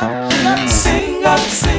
me, you are the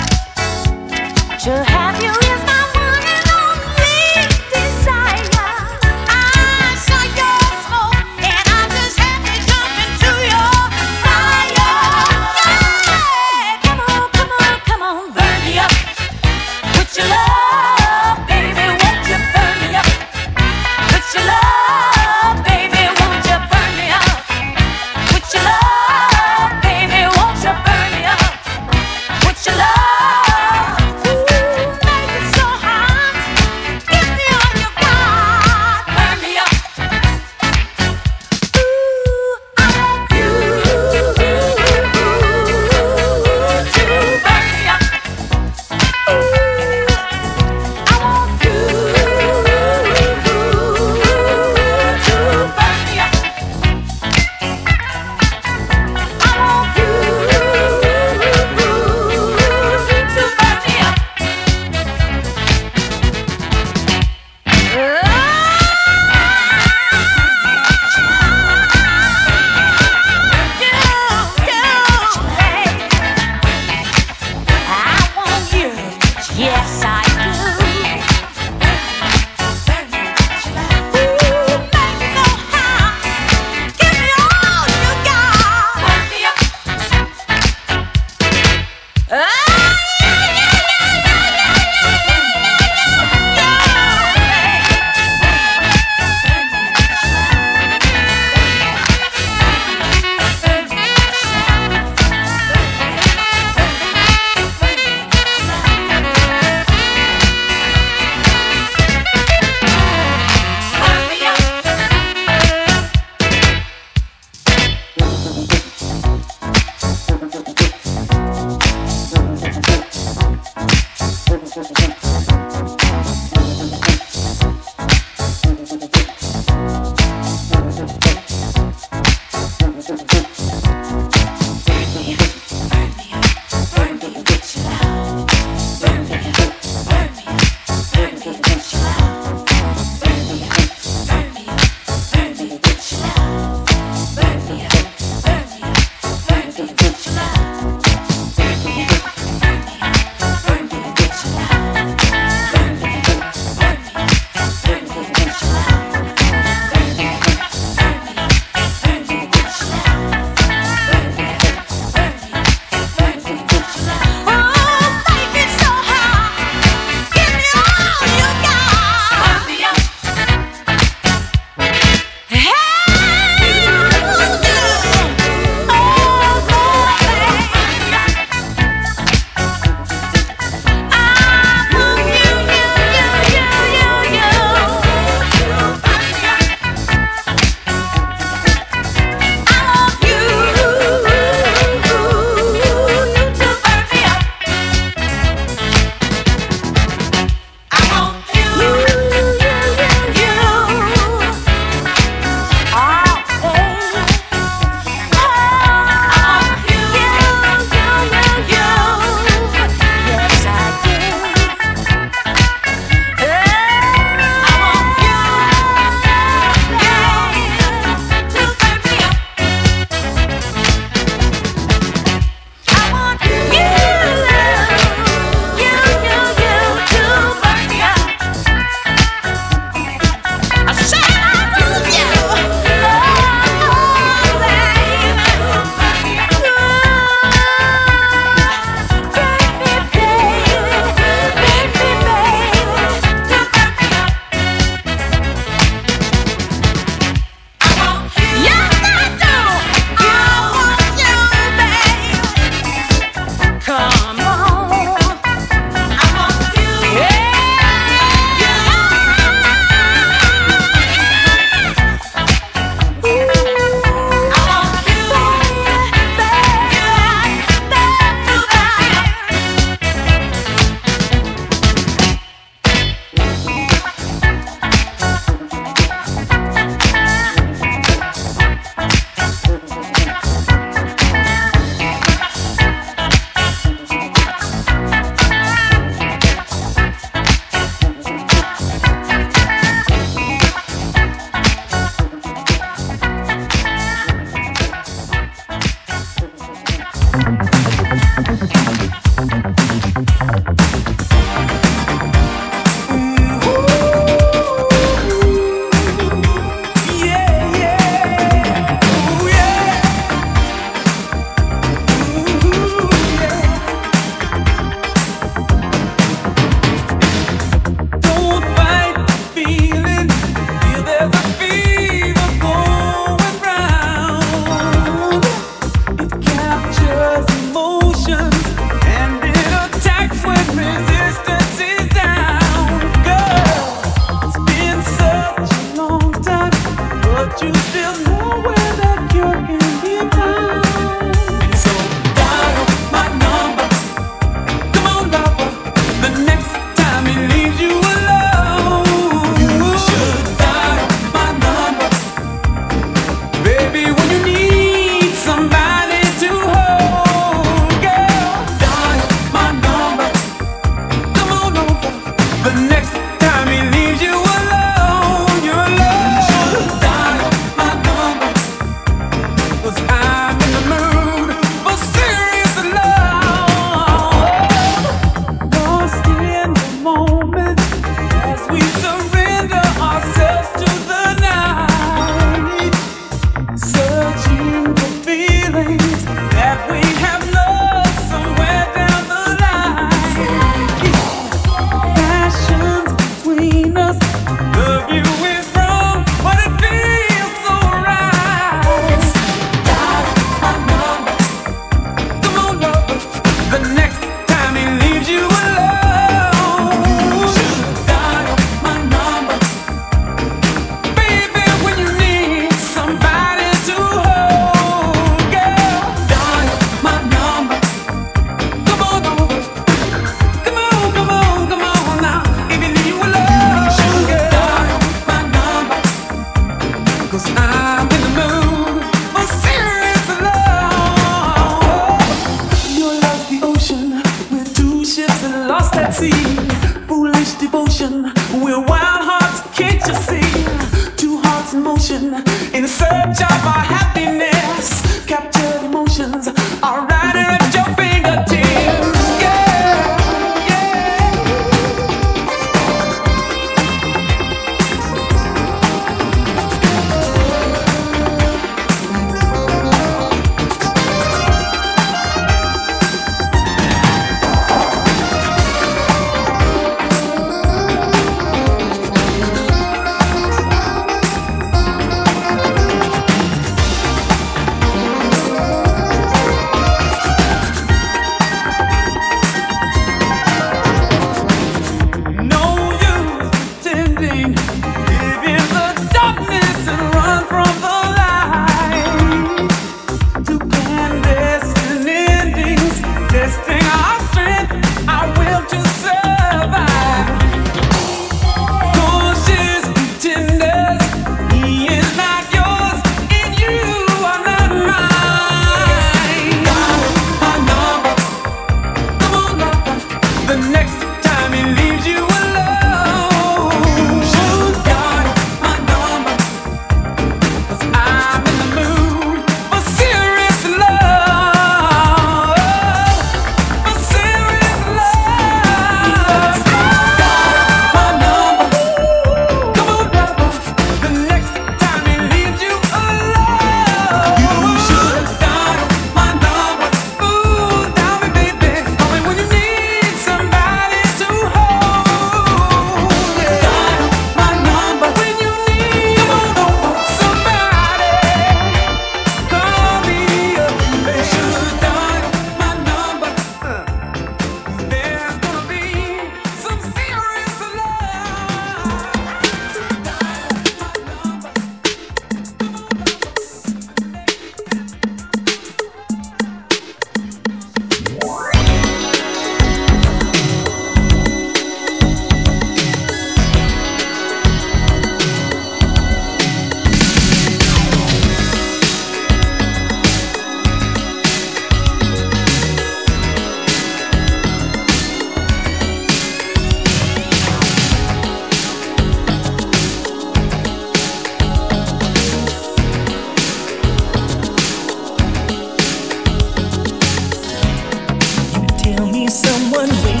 someone with